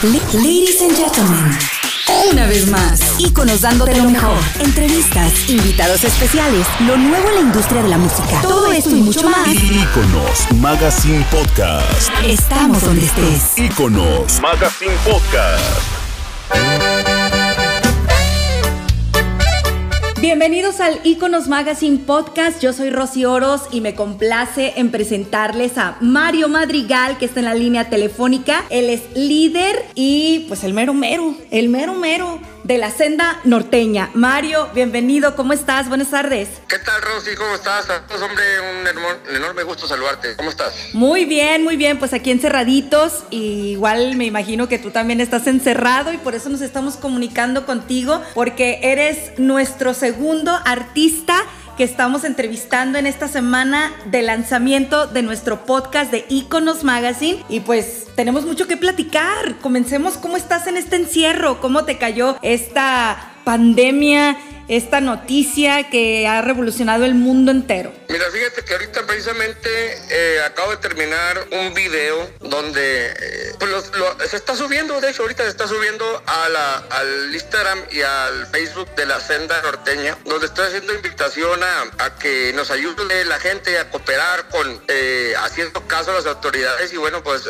Ladies and gentlemen, una vez más, íconos dándote lo mejor. Entrevistas, invitados especiales, lo nuevo en la industria de la música. Todo esto y mucho más. Iconos Magazine Podcast. Estamos donde estés. Iconos Magazine Podcast. Bienvenidos al Iconos Magazine Podcast. Yo soy Rosy Oros y me complace en presentarles a Mario Madrigal, que está en la línea telefónica. Él es líder y pues el mero mero, el mero mero de la senda norteña. Mario, bienvenido, ¿cómo estás? Buenas tardes. ¿Qué tal, Rosy? ¿Cómo estás? Pues, hombre, un enorme gusto saludarte. ¿Cómo estás? Muy bien, muy bien. Pues aquí encerraditos. Y igual me imagino que tú también estás encerrado y por eso nos estamos comunicando contigo, porque eres nuestro segundo artista que estamos entrevistando en esta semana de lanzamiento de nuestro podcast de Iconos Magazine. Y pues tenemos mucho que platicar. Comencemos, ¿cómo estás en este encierro? ¿Cómo te cayó esta pandemia? Esta noticia que ha revolucionado el mundo entero? Mira, fíjate que ahorita precisamente eh, acabo de terminar un video donde eh, pues se está subiendo, de hecho ahorita se está subiendo a la, al Instagram y al Facebook de la Senda Norteña, donde estoy haciendo invitación a, que nos ayude la gente a cooperar con eh, haciendo caso a las autoridades y bueno, pues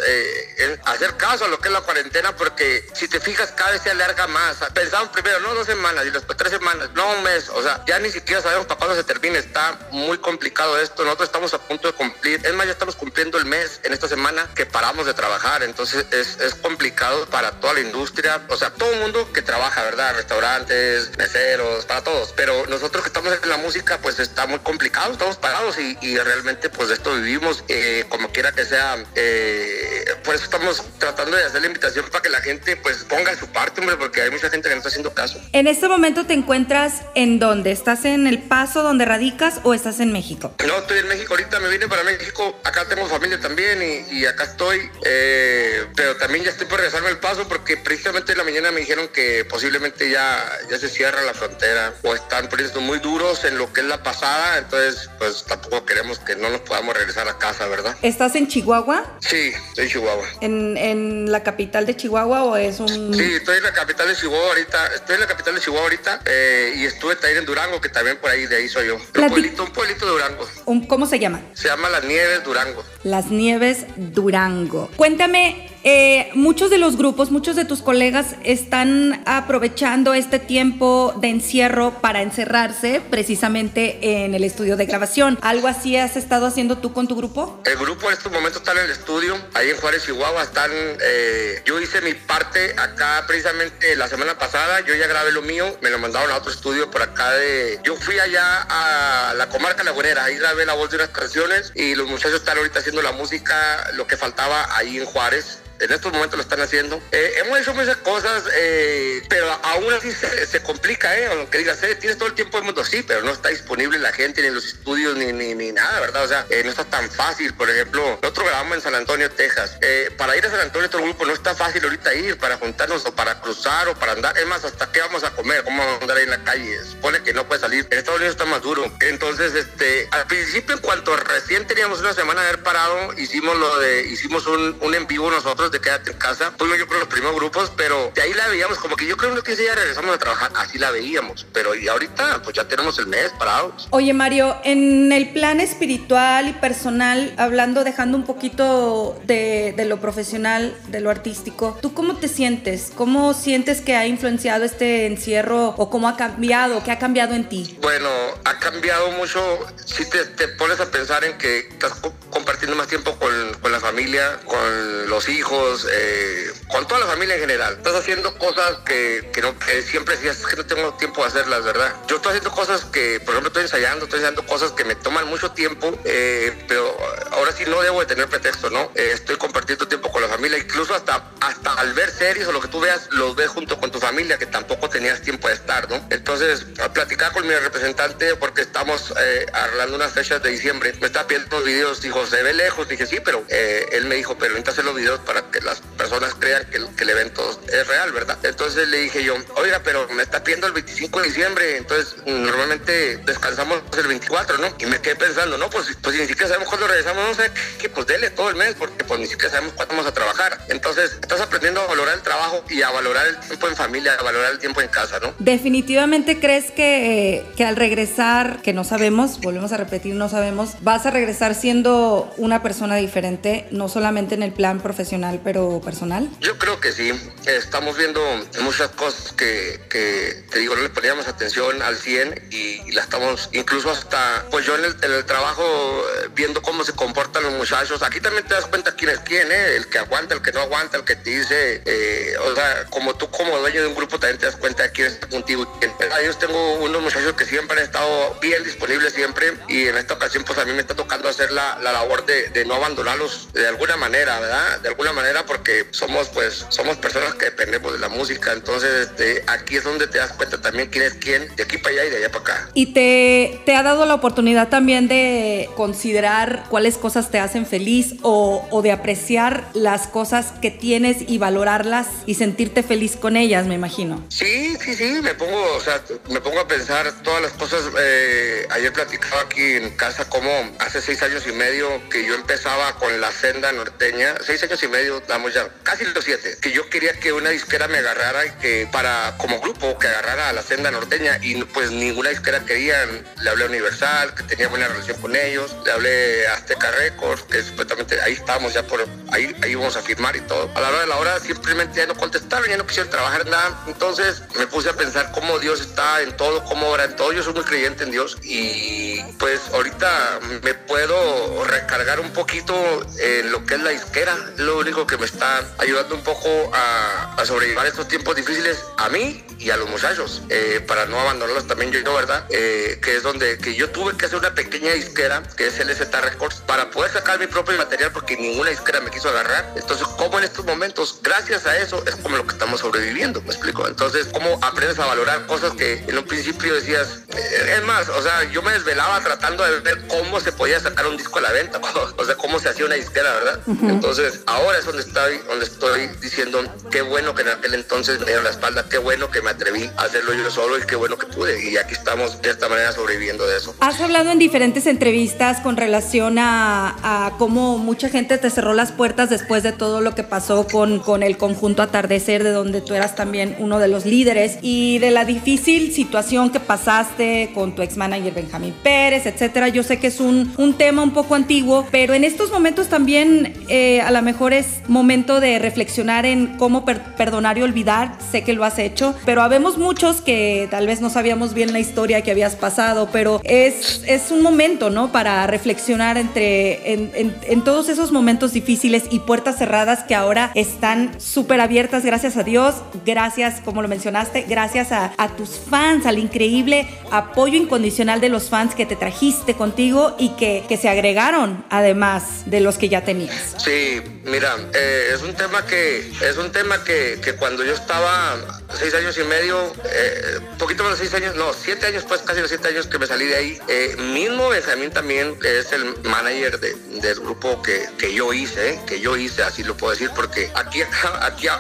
hacer caso a lo que es la cuarentena, porque si te fijas cada vez se alarga más. Pensamos primero, no dos semanas y después tres semanas, no un mes, o sea, ya ni siquiera sabemos para cuándo se termine, está muy complicado esto, nosotros estamos a punto de cumplir, es más, ya estamos cumpliendo el mes en esta semana que paramos de trabajar, entonces es, complicado para toda la industria, o sea, todo el mundo que trabaja, ¿verdad? Restaurantes, meseros, para todos, pero nosotros que estamos en la música, pues está muy complicado, estamos parados y, y realmente pues de esto vivimos, eh, como quiera que sea, eh, por eso estamos tratando de hacer la invitación para que la gente pues ponga su parte, hombre, porque hay mucha gente que no está haciendo caso. En este momento te encuentras en dónde? ¿Estás en El Paso donde radicas o estás en México? No, estoy en México ahorita, me vine para México, acá tengo familia también y, acá estoy, eh, pero también ya estoy por regresarme El Paso porque precisamente en la mañana me dijeron que posiblemente ya, ya se cierra la frontera o están poniendo muy duros en lo que es la pasada, entonces pues tampoco queremos que no nos podamos regresar a casa, ¿verdad? ¿Estás en Chihuahua? Sí, estoy en Chihuahua. ¿En, en la capital de Chihuahua o es un...? Sí, estoy en la capital de Chihuahua ahorita, estoy en la capital de Chihuahua ahorita eh, y estuve también en Durango, que también por ahí de ahí soy yo. Un pueblito, un pueblito de Durango. ¿Cómo se llama? Se llama Las Nieves Durango. Las Nieves Durango. Cuéntame, eh, muchos de los grupos, muchos de tus colegas están aprovechando este tiempo de encierro para encerrarse precisamente en el estudio de grabación. ¿Algo así has estado haciendo tú con tu grupo? El grupo en estos momentos está en el estudio, ahí en Juárez, Chihuahua. Están, eh, yo hice mi parte acá precisamente la semana pasada. Yo ya grabé lo mío, me lo mandaron a otro estudio por acá de. Yo fui allá a la comarca lagunera, ahí grabé la voz de unas canciones y los muchachos están ahorita haciendo la música, lo que faltaba ahí en Juárez en estos momentos lo están haciendo. Eh, hemos hecho muchas cosas, eh, pero aún así se, complica, ¿eh? Aunque digas, eh, tienes todo el tiempo del mundo, sí, pero no está disponible la gente, ni los estudios, ni, ni, ni nada, ¿verdad? O sea, no está tan fácil. Por ejemplo, nosotros grabamos en San Antonio, Texas. para ir a San Antonio, otro grupo, no está fácil ahorita ir para juntarnos o para cruzar o para andar. Es más, hasta qué vamos a comer, cómo vamos a andar ahí en la calle. supone que no puede salir. En Estados Unidos está más duro. Entonces, este, al principio, en cuanto recién teníamos una semana de haber parado, hicimos lo de, hicimos un, un en vivo nosotros de quédate en casa. Fuimos yo por los primeros grupos, pero de ahí la veíamos como que yo creo que ese día regresamos a trabajar, así la veíamos. Pero y ahorita pues ya tenemos el mes parados. Oye Mario, en el plan espiritual y personal, hablando, dejando un poquito de, de lo profesional, de lo artístico, ¿tú cómo te sientes? ¿Cómo sientes que ha influenciado este encierro o cómo ha cambiado? ¿Qué ha cambiado en ti? Bueno, ha cambiado mucho si te, te pones a pensar en que estás compartiendo más tiempo con, con la familia, con los hijos, eh, con toda la familia en general. Estás haciendo cosas que, que, no, siempre decías que no tengo tiempo de hacerlas, ¿verdad? Yo estoy haciendo cosas que, por ejemplo, estoy ensayando, estoy ensayando cosas que me toman mucho tiempo, eh, pero ahora sí no debo de tener pretexto, ¿no? Eh, estoy compartiendo tiempo con la familia, incluso hasta, hasta al ver series o lo que tú veas, los ves junto con tu familia, que tampoco tenías tiempo de estar, ¿no? Entonces, a platicar con mi representante, porque estamos arreglando unas fechas de diciembre, me está pidiendo los videos, dijo, se ve lejos, dije, sí, pero él me dijo, pero necesito hacer los videos para que las personas crean que, que, el evento es real, ¿verdad? Entonces le dije yo, oiga, pero me está pidiendo el 25 de diciembre, entonces normalmente descansamos el 24, ¿no? Y me quedé pensando, no, pues, pues ni siquiera sabemos cuándo regresamos, no sé, que pues dele todo el mes, porque pues ni siquiera sabemos cuándo vamos a trabajar. Entonces estás aprendiendo valorar el trabajo y a valorar el tiempo en familia, a valorar el tiempo en casa, ¿no? Definitivamente crees que, que al regresar, que no sabemos, volvemos a repetir, no sabemos, vas a regresar siendo una persona diferente, no solamente en el plan profesional, pero personal. Yo creo que sí. Estamos viendo muchas cosas que, que te digo, no le poníamos atención al 100 y, la estamos, incluso hasta, pues yo en el, en el trabajo, eh, viendo cómo se comportan los muchachos, aquí también te das cuenta quién es quién, ¿eh? el que aguanta, el que no aguanta, el que te dice, eh, o sea, como tú como dueño de un grupo también te das cuenta de quién está contigo. Yo tengo unos muchachos que siempre han estado bien disponibles siempre y en esta ocasión pues a mí me está tocando hacer la, la labor de, de, no abandonarlos de alguna manera, ¿verdad? De alguna manera porque somos pues somos personas que dependemos de la música, entonces este, aquí es donde te das cuenta también quién es quién, de aquí para allá y de allá para acá. Y te, te ha dado la oportunidad también de considerar cuáles cosas te hacen feliz o, o de apreciar las cosas que tienes y valorarlas y sentirte feliz con ellas, me imagino. Sí, sí, sí, me pongo, o sea, me pongo a pensar todas las cosas. Eh, ayer platicaba aquí en casa como hace seis años y medio que yo empezaba con la senda norteña, seis años y medio, damos ya casi los siete, que yo quería que una disquera me agarrara y que para, como grupo, que agarrara a la senda norteña y pues ninguna disquera quería. Le hablé a Universal, que tenía buena relación con ellos, le hablé a Azteca Records, que supuestamente ahí estábamos ya por, ahí, ahí íbamos a firmar y todo. A la hora de la hora simplemente ya no contestaron, ya no quisieron trabajar nada. Entonces me puse a pensar cómo Dios está en todo, cómo obra en todo. Yo soy muy creyente en Dios y pues ahorita me puedo recargar un poquito en lo que es la disquera. Lo único que me está ayudando un poco a, a sobrellevar estos tiempos difíciles a mí y a los muchachos eh, para no abandonarlos también yo, ¿verdad? Eh, que es donde que yo tuve que hacer una pequeña disquera que es LZ Records para poder sacar mi propio material porque ninguna disquera me quiso agarrar. Entonces, ¿cómo en estos momentos, gracias a eso, es como lo que estamos sobreviviendo? ¿Me explico? Entonces, ¿cómo aprendes a valorar cosas que en un principio decías, eh, es más, o sea, yo me desvelaba tratando de ver cómo se podía sacar un disco a la venta, o sea, cómo se hacía una disquera, ¿verdad? Entonces, ahora es donde estoy, donde estoy diciendo, qué bueno que en aquel entonces me dieron la espalda, qué bueno que me atreví a hacerlo yo solo y qué bueno que pude. Y aquí estamos de esta manera sobreviviendo de eso. Has hablado en diferentes entrevistas con relación a, a cómo mucha gente te cerró las puertas después de todo lo que pasó con, con el conjunto Atardecer, de donde tú eras también uno de los líderes, y de la difícil situación que pasaste con tu ex manager Benjamín Pérez, etcétera. Yo sé que es un, un tema un poco antiguo, pero en estos momentos también eh, a lo mejor es momento de reflexionar en cómo per perdonar y olvidar. Sé que lo has hecho, pero habemos muchos que tal vez no sabíamos bien la historia que habías pasado, pero es, es un momento, ¿no? Para reflexionar entre, en, en, en todos esos momentos difíciles y puertas cerradas que ahora están súper abiertas, gracias a Dios, gracias, como lo mencionaste, gracias a, tus fans, al increíble apoyo incondicional de los fans que te trajiste contigo y que, que se agregaron además de los que ya tenías. Sí, mira, eh, es un tema que, es un tema que, que cuando yo estaba seis años y medio, eh, poquito más de seis años, no, siete años, pues casi los siete años que me salí de ahí. Eh, mismo Benjamín también es el manager de, del grupo que, que yo hice, que yo hice, así lo puedo decir, porque aquí, aquí a,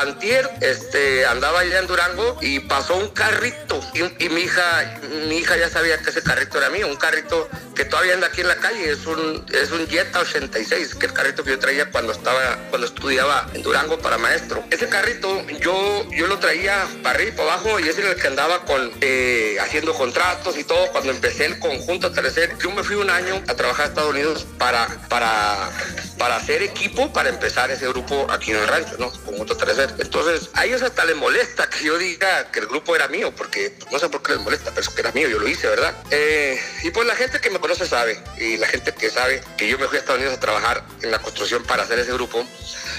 antier, este, andaba allá en Durango y pasó un carrito y, y, mi hija, mi hija ya sabía que ese carrito era mío, un carrito que todavía anda aquí en la calle, es un, es un Jetta 86, que el carrito que yo traía cuando estaba, cuando estudiaba en Durango para maestro. Ese carrito yo, yo lo traía para arriba y para abajo y era el que andaba con, eh, haciendo contratos y todo cuando empecé el conjunto Atardecer. Yo me fui un año a trabajar a Estados Unidos para, para, para hacer equipo para empezar ese grupo aquí en el rancho, ¿no? Conjunto Atardecer. Entonces, a ellos hasta les molesta que yo diga que el grupo era mío, porque no sé por qué les molesta, pero es que era mío, yo lo hice, ¿verdad? Eh, y pues la gente que me conoce sabe, y la gente que sabe que yo me fui a Estados Unidos a trabajar en la construcción para hacer ese grupo.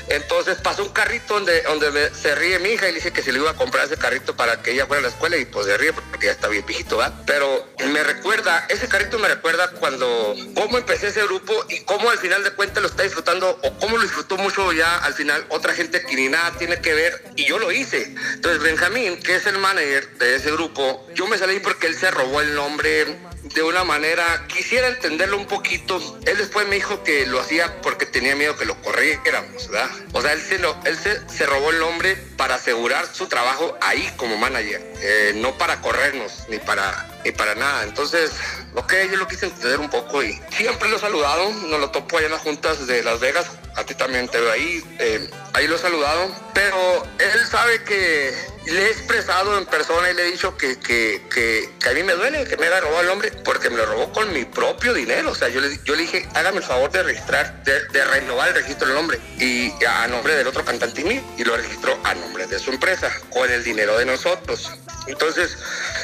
Entonces pasó un carrito donde, donde se ríe mi hija y le dice que si le iba a comprar ese carrito para que ella fuera a la escuela y pues se ríe porque ya está bien viejito, ¿verdad? Pero me recuerda, ese carrito me recuerda cuando, cómo empecé ese grupo y cómo al final de cuentas lo está disfrutando o cómo lo disfrutó mucho ya al final otra gente que ni nada tiene que ver y yo lo hice. Entonces Benjamín, que es el manager de ese grupo, yo me salí porque él se robó el nombre de una manera, quisiera entenderlo un poquito. Él después me dijo que lo hacía porque tenía miedo que lo corriéramos, ¿verdad? O sea, él se, lo, él se, robó el nombre para asegurar su trabajo ahí como manager, eh, no para corrernos ni para, ni para nada. Entonces, ok, yo lo quise entender un poco y siempre lo he saludado, nos lo topo allá en las juntas de Las Vegas a ti también te veo ahí. Eh, ahí lo he saludado, pero él sabe que le he expresado en persona y le he dicho que, que, que, a mí me duele que me haya robado el nombre porque me lo robó con mi propio dinero. O sea, yo le, yo le dije, hágame el favor de registrar, de, renovar el registro del nombre y a nombre del otro cantante y y lo registró a nombre de su empresa con el dinero de nosotros. Entonces,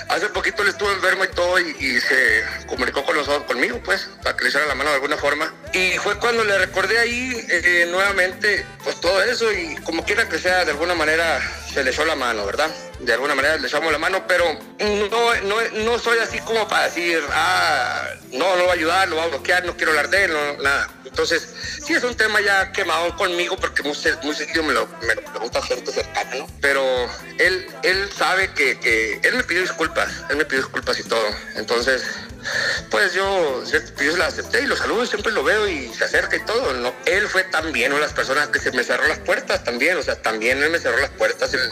hace poquito le estuvo enfermo y todo y, se comunicó con nosotros, conmigo, pues, para que le echara la mano de alguna forma. Y fue cuando le recordé ahí eh, nuevamente, pues todo y como quiera que sea, de alguna manera se le echó la mano, ¿verdad? De alguna manera le echamos la mano, pero no, no, no soy así como para decir, ah, no, no va a ayudar, lo va a bloquear, no quiero hablar de él, no, nada. Entonces, sí es un tema ya quemado conmigo porque muy, muy me lo, me pregunta gente cercana, ¿no? Pero él, él sabe que, que, él me pidió disculpas, él me pidió disculpas y todo. Entonces, pues yo, yo la acepté y lo saludo, siempre lo veo y se acerca y todo. ¿no? Él fue también una de las personas que se me cerró las puertas también, o sea, también él me cerró las puertas. Él,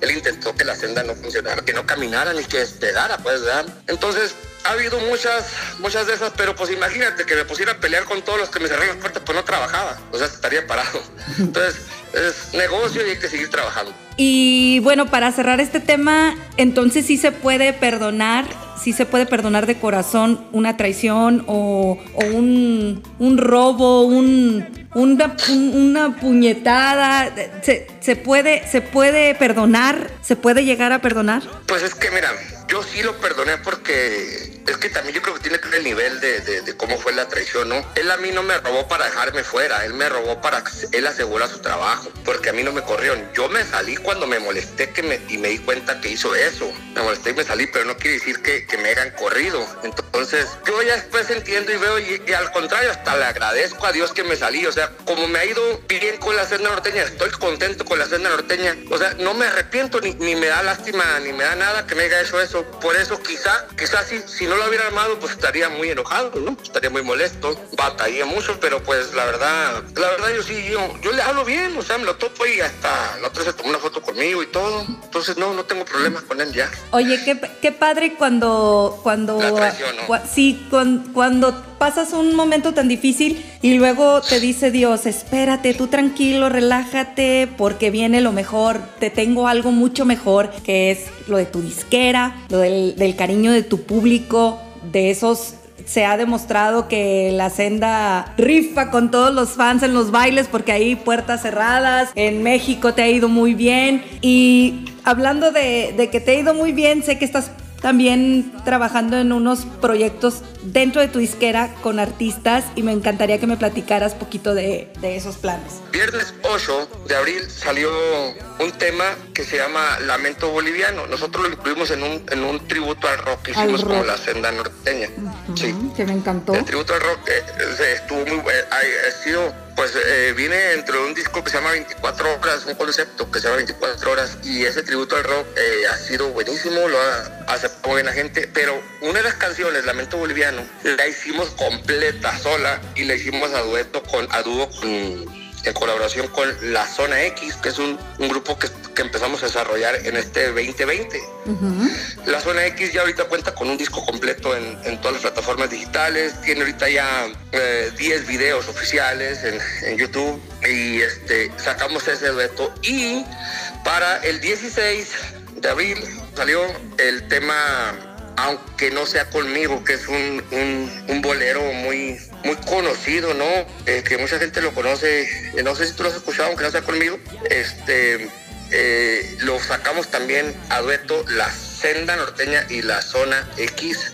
él intentó que la senda no funcionara, que no caminara ni que despegara, pues, ¿verdad? Entonces, ha habido muchas, muchas de esas, pero pues imagínate que me pusiera a pelear con todos los que me cerraron las puertas, pues no trabajaba, o sea, estaría parado. Entonces, es negocio y hay que seguir trabajando. Y bueno, para cerrar este tema, entonces sí se puede perdonar, sí se puede perdonar de corazón una traición o, un, un robo, un, una, una puñetada, ¿se, ¿se, puede, ¿se puede perdonar? ¿Se puede llegar a perdonar? Pues es que mira, yo sí lo perdoné porque es que también yo creo que tiene que ver el nivel de, cómo fue la traición, ¿no? Él a mí no me robó para dejarme fuera, él me robó para él asegura su trabajo, porque a mí no me corrieron. Yo me salí cuando me molesté y me di cuenta que hizo eso. Me molesté y me salí, pero no quiere decir que, me hayan corrido. Entonces, yo ya después entiendo y veo, y, al contrario, hasta le agradezco a Dios que me salí. O sea, como me ha ido bien con la senda norteña, estoy contento con la senda norteña. O sea, no me arrepiento ni me da lástima ni me da nada que me haya hecho eso. Por eso quizá, quizás si, si no lo hubiera armado, pues estaría muy enojado, ¿no? Estaría muy molesto, batallé mucho, pero pues la verdad, la verdad yo sí, yo, yo le hablo bien, o sea, me lo topo y hasta la otra se tomó una foto conmigo y todo. Entonces no, no tengo problemas con él ya. Oye, qué, qué padre cuando, cuando, sí, cuando, cuando pasas un momento tan difícil y luego te dice Dios, espérate, tú tranquilo, relájate, porque viene lo mejor, te tengo algo mucho mejor, que es lo de tu disquera, lo del, cariño de tu público, de esos se ha demostrado que la senda rifa con todos los fans en los bailes porque hay puertas cerradas. En México te ha ido muy bien. Y hablando de, de que te ha ido muy bien, sé que estás también trabajando en unos proyectos dentro de tu disquera con artistas y me encantaría que me platicaras poquito de, esos planes. Viernes 8 de abril salió un tema que se llama Lamento Boliviano. Nosotros lo incluimos en un, en un tributo al rock que hicimos con la senda norteña. sí. Que me encantó. El tributo al rock eh, estuvo muy bueno. Ha sido pues eh, viene dentro de un disco que se llama 24 horas, un concepto que se llama 24 horas y ese tributo al rock eh, ha sido buenísimo, lo ha aceptado buena gente, pero una de las canciones, Lamento Boliviano, la hicimos completa sola y la hicimos a dueto con, a dúo con en colaboración con La Zona X, que es un, grupo que, empezamos a desarrollar en este 2020. La Zona X ya ahorita cuenta con un disco completo en, todas las plataformas digitales, tiene ahorita ya 10 eh, videos oficiales en, YouTube y este, sacamos ese dueto. Y para el 16 de abril salió el tema aunque no sea conmigo, que es un, un, bolero muy, muy conocido, ¿no? Eh, que mucha gente lo conoce, eh, no sé si tú lo has escuchado, aunque no sea conmigo, este, eh, lo sacamos también a dueto La Senda Norteña y La Zona X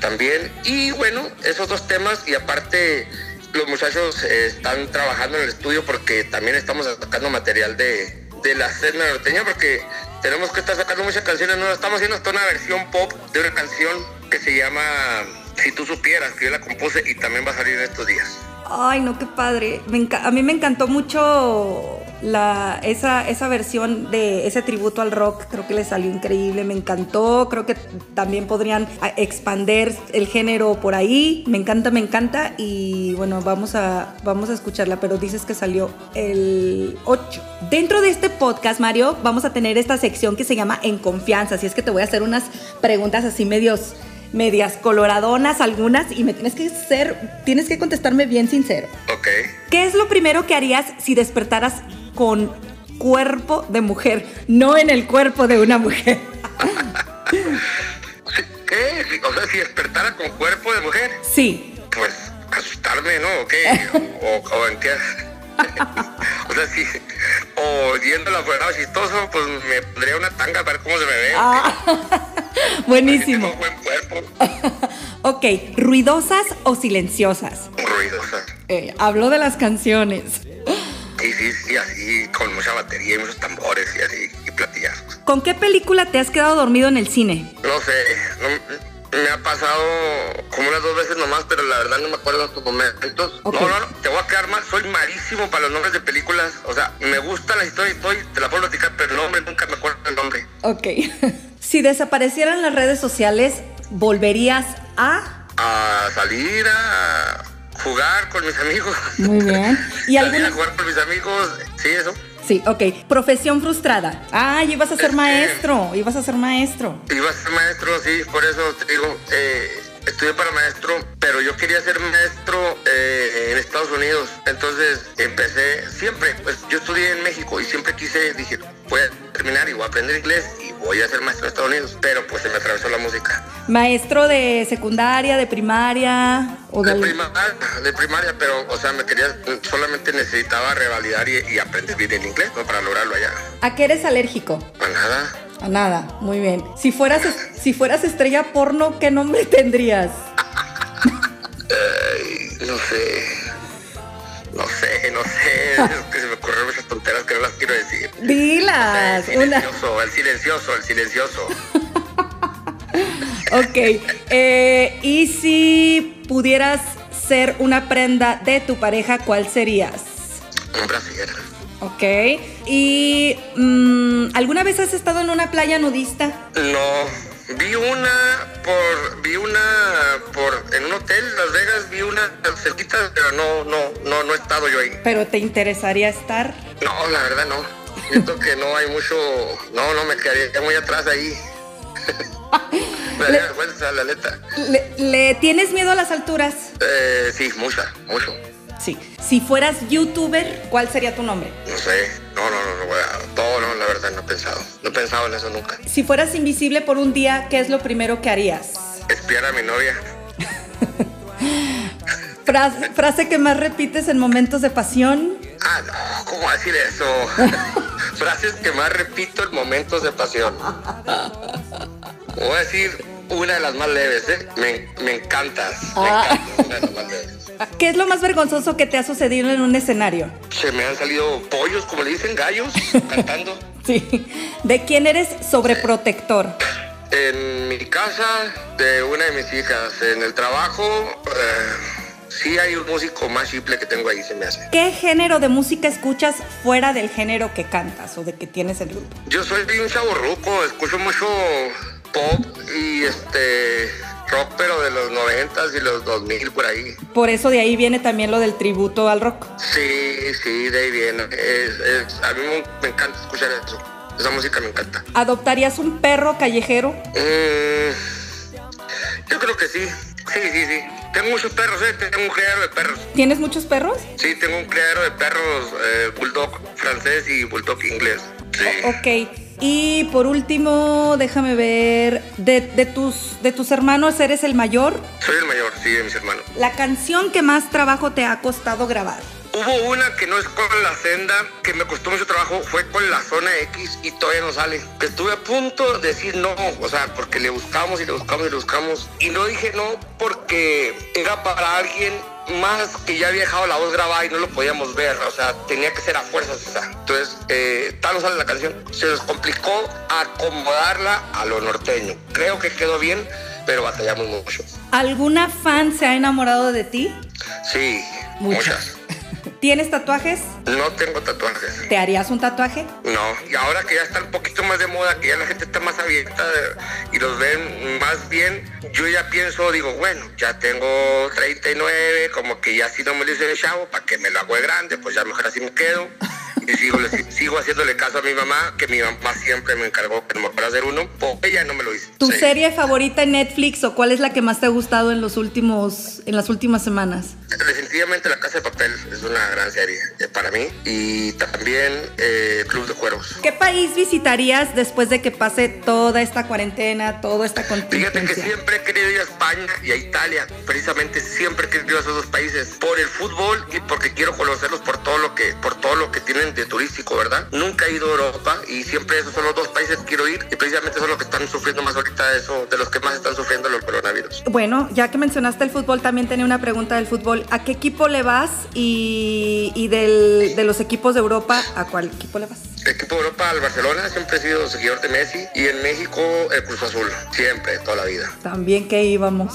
también. Y bueno, esos dos temas y aparte los muchachos están trabajando en el estudio porque también estamos sacando material de, de La Senda Norteña porque tenemos que estar sacando muchas canciones nuevas. Estamos haciendo hasta una versión pop de una canción que se llama Si tú supieras, que yo la compuse y también va a salir en estos días. Ay, no, qué padre. a mí me encantó mucho esa, esa versión de ese tributo al rock. Creo que le salió increíble, me encantó. Creo que también podrían expander el género por ahí. Me encanta, me encanta. Y bueno, vamos a, vamos a escucharla, pero dices que salió el 8. Dentro de este podcast, Mario, vamos a tener esta sección que se llama En Confianza. Así es que te voy a hacer unas preguntas así medios medias coloradonas algunas y me tienes que ser, tienes que contestarme bien sincero. Ok. ¿Qué es lo primero que harías si despertaras con cuerpo de mujer, no en el cuerpo de una mujer? ¿Qué? O sea, si despertara con cuerpo de mujer, Sí. pues asustarme, ¿no? ¿O qué? ¿O, o en qué? o sea, si... O yéndolo afuera chistoso, pues me pondría una tanga para ver cómo se me ve. Ah, Tengo buenísimo. buen cuerpo. ok, ruidosas o silenciosas. Ruidosa. Eh, hablo de las canciones. Sí, sí, sí, así, con mucha batería y muchos tambores y así, y platillas. ¿Con qué película te has quedado dormido en el cine? No sé, no- me ha pasado como unas dos veces nomás, pero la verdad no me acuerdo de estos momentos. No, no, no, te voy a quedar mal, soy malísimo para los nombres de películas. O sea, me gustan las historias, estoy, te la puedo platicar, pero el nombre nunca me acuerdo del nombre. Ok. si desaparecieran las redes sociales, ¿volverías a...? A salir a jugar con mis amigos. Muy bien. ¿Y alguna- a jugar con mis amigos, sí, eso. Sí, ok. Profesión frustrada. Ah, ibas a ser Este- maestro. Ibas a ser maestro. Iba a ser maestro, sí, por eso te digo, eh, estudié para maestro, pero yo quería ser maestro eh, en Estados Unidos. Entonces empecé, siempre, pues yo estudié en México y siempre quise, dije, voy a terminar y voy a aprender inglés voy a ser maestro en Estados Unidos. Pero pues se me atravesó la música. Maestro de secundaria, de primaria o De de... primaria, de primaria, pero, o sea, me quería, solamente necesitaba revalidar y, y aprender bien el inglés, ¿no? Para lograrlo allá. ¿A qué eres alérgico? Pues nada. A nada. Muy bien. Si fueras, si fueras estrella porno, ¿qué nombre tendrías? Ay, no sé. No sé, no sé. Es que se me ocurrieron muchas tonteras que no las decir. El Dilas. Una... silencioso, el silencioso, el silencioso. Ok. eh, y si pudieras ser una prenda de tu pareja, ¿cuál serías? Un brasier. Ok. ¿Y mm, alguna vez has estado en una playa nudista? No, vi una por, vi una por, en un hotel, Las Vegas, vi una cerquita, pero no, no, no, no he estado yo ahí. ¿Pero te interesaría estar? No, la verdad no. Siento que no hay mucho, no, no, me quedaría muy atrás ahí. me daría vergüenza, la neta. ¿Le, le tienes miedo a las alturas? Eh, sí, mucha, mucho. Sí. Si fueras youtuber, ¿cuál sería tu nombre? No sé, no, no, no, no, a- todo no, la verdad no he pensado. No he pensado en eso nunca. Si fueras invisible por un día, ¿qué es lo primero que harías? Espiar a mi novia. Frase, frase que más repites en momentos de pasión. Ah, no, ¿cómo decir eso? Frases que más repito en momentos de pasión. Voy a decir una de las más leves, ¿eh? Me, me encantas. Me Ah. encantas, una de las más leves. ¿Qué es lo más vergonzoso que te ha sucedido en un escenario? Se me han salido pollos, como le dicen, gallos, cantando. Sí. ¿De quién eres sobreprotector? En mi casa, de una de mis hijas. En el trabajo, eh, sí hay un músico más simple que tengo ahí, se me hace. ¿Qué género de música escuchas fuera del género que cantas o de que tienes el grupo? Yo soy un chaborruco, escucho mucho pop y este rock, pero de los noventas y los 2000 por ahí. Por eso de ahí viene también lo del tributo al rock. Sí, sí, de ahí viene. Es- es- a mí me, me encanta escuchar eso. Esa música me encanta. ¿Adoptarías un perro callejero? Mm, yo creo que sí. Sí, sí, sí. Tengo muchos perros, ¿eh? Tengo un criadero de perros. ¿Tienes muchos perros? Sí, tengo un criadero de perros, eh, bulldog francés y bulldog inglés. Sí. Ok. Y por último, déjame ver, de, de tus, de tus hermanos, ¿eres el mayor? Soy el mayor, sí, de mis hermanos. La canción que más trabajo te ha costado grabar. Hubo una que no es con la senda, que me costó mucho trabajo, fue con la zona X y todavía no sale. Que estuve a punto de decir no, o sea, porque le buscamos y le buscamos y le buscamos. Y no dije no porque era para alguien más que ya había dejado la voz grabada y no lo podíamos ver, o sea, tenía que ser a fuerzas esa. Entonces, eh, tal no sale la canción. Se nos complicó acomodarla a lo norteño. Creo que quedó bien, pero batallamos mucho. ¿Alguna fan se ha enamorado de ti? Sí, Muchas. muchas. ¿Tienes tatuajes? No tengo tatuajes. ¿Te harías un tatuaje? No, y ahora que ya está un poquito más de moda, que ya la gente está más abierta y los ven más bien, yo ya pienso, digo, bueno, ya tengo 39, como que ya si no me lo hice de chavo, ¿para que me lo hago de grande? Pues ya mejor así me quedo. Y sigo, sigo haciéndole caso a mi mamá, que mi mamá siempre me encargó que me fuera a hacer uno. Pues ella no me lo hizo. ¿Tu Sí. serie favorita en Netflix o cuál es la que más te ha gustado en los últimos, en las últimas semanas? Definitivamente La Casa de Papel es una gran serie eh, para mí. Y también eh, Club de Cuervos. ¿Qué país visitarías después de que pase toda esta cuarentena, toda esta Fíjate que contingencia? siempre he querido ir a España y a Italia, precisamente siempre he querido ir a esos dos países por el fútbol y porque quiero conocerlos por todo lo que por todo lo que tienen de turístico, ¿verdad? Nunca he ido a Europa y siempre esos son los dos países que quiero ir y precisamente son los que están sufriendo más ahorita eso, de los que más están sufriendo los coronavirus. Bueno, ya que mencionaste el fútbol, también tenía una pregunta del fútbol. ¿A qué equipo le vas? Y, y del- de los equipos de Europa, ¿a cuál equipo le vas? El equipo de Europa al Barcelona siempre he sido seguidor de Messi y en México el Cruz Azul, siempre, toda la vida. También que íbamos.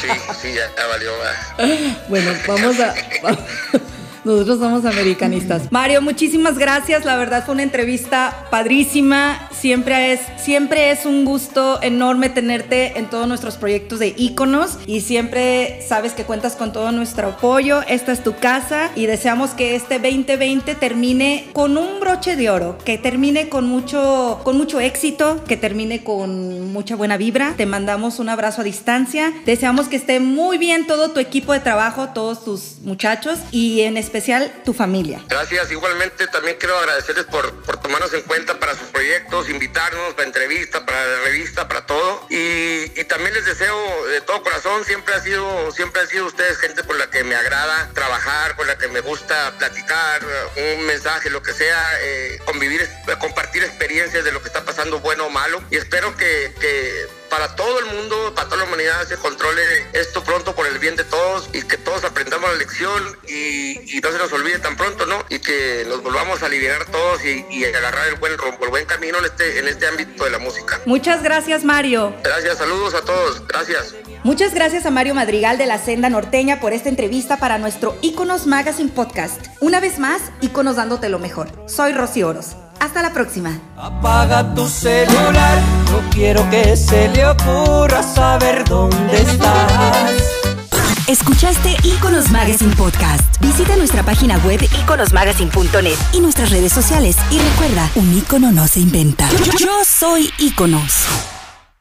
Sí, sí, ya, ya valió. Bueno, vamos a... Nosotros somos americanistas. Mario, muchísimas gracias. La verdad fue una entrevista padrísima. Siempre es, siempre es un gusto enorme tenerte en todos nuestros proyectos de íconos y siempre sabes que cuentas con todo nuestro apoyo. Esta es tu casa y deseamos que este 2020 termine con un broche de oro, que termine con mucho, con mucho éxito, que termine con mucha buena vibra. Te mandamos un abrazo a distancia. Deseamos que esté muy bien todo tu equipo de trabajo, todos tus muchachos y en especial tu familia. Gracias, igualmente también quiero agradecerles por, por tomarnos en cuenta para sus proyectos, invitarnos para entrevista, para la revista, para todo. Y, también les deseo de todo corazón, siempre ha sido, siempre han sido ustedes gente con la que me agrada trabajar, con la que me gusta platicar, un mensaje, lo que sea, eh, convivir, compartir experiencias de lo que está pasando, bueno o malo. Y espero que, para todo el mundo, para toda la humanidad se controle esto pronto el bien de todos y que todos aprendamos la lección y, y no se nos olvide tan pronto, ¿no? Y que nos volvamos a aliviar todos y, y agarrar el buen rumbo, el buen camino en este, en este ámbito de la música. Muchas gracias, Mario. Gracias, saludos a todos, gracias. Muchas gracias a Mario Madrigal de la Senda Norteña por esta entrevista para nuestro Iconos Magazine Podcast. Una vez más, Iconos dándote lo mejor. Soy Rosy Oros. Hasta la próxima. Apaga tu celular, no quiero que se le ocurra saber dónde estás. Escuchaste Iconos Magazine Podcast. Visita nuestra página web iconosmagazine.net y nuestras redes sociales. Y recuerda, un icono no se inventa. Yo, yo soy Iconos.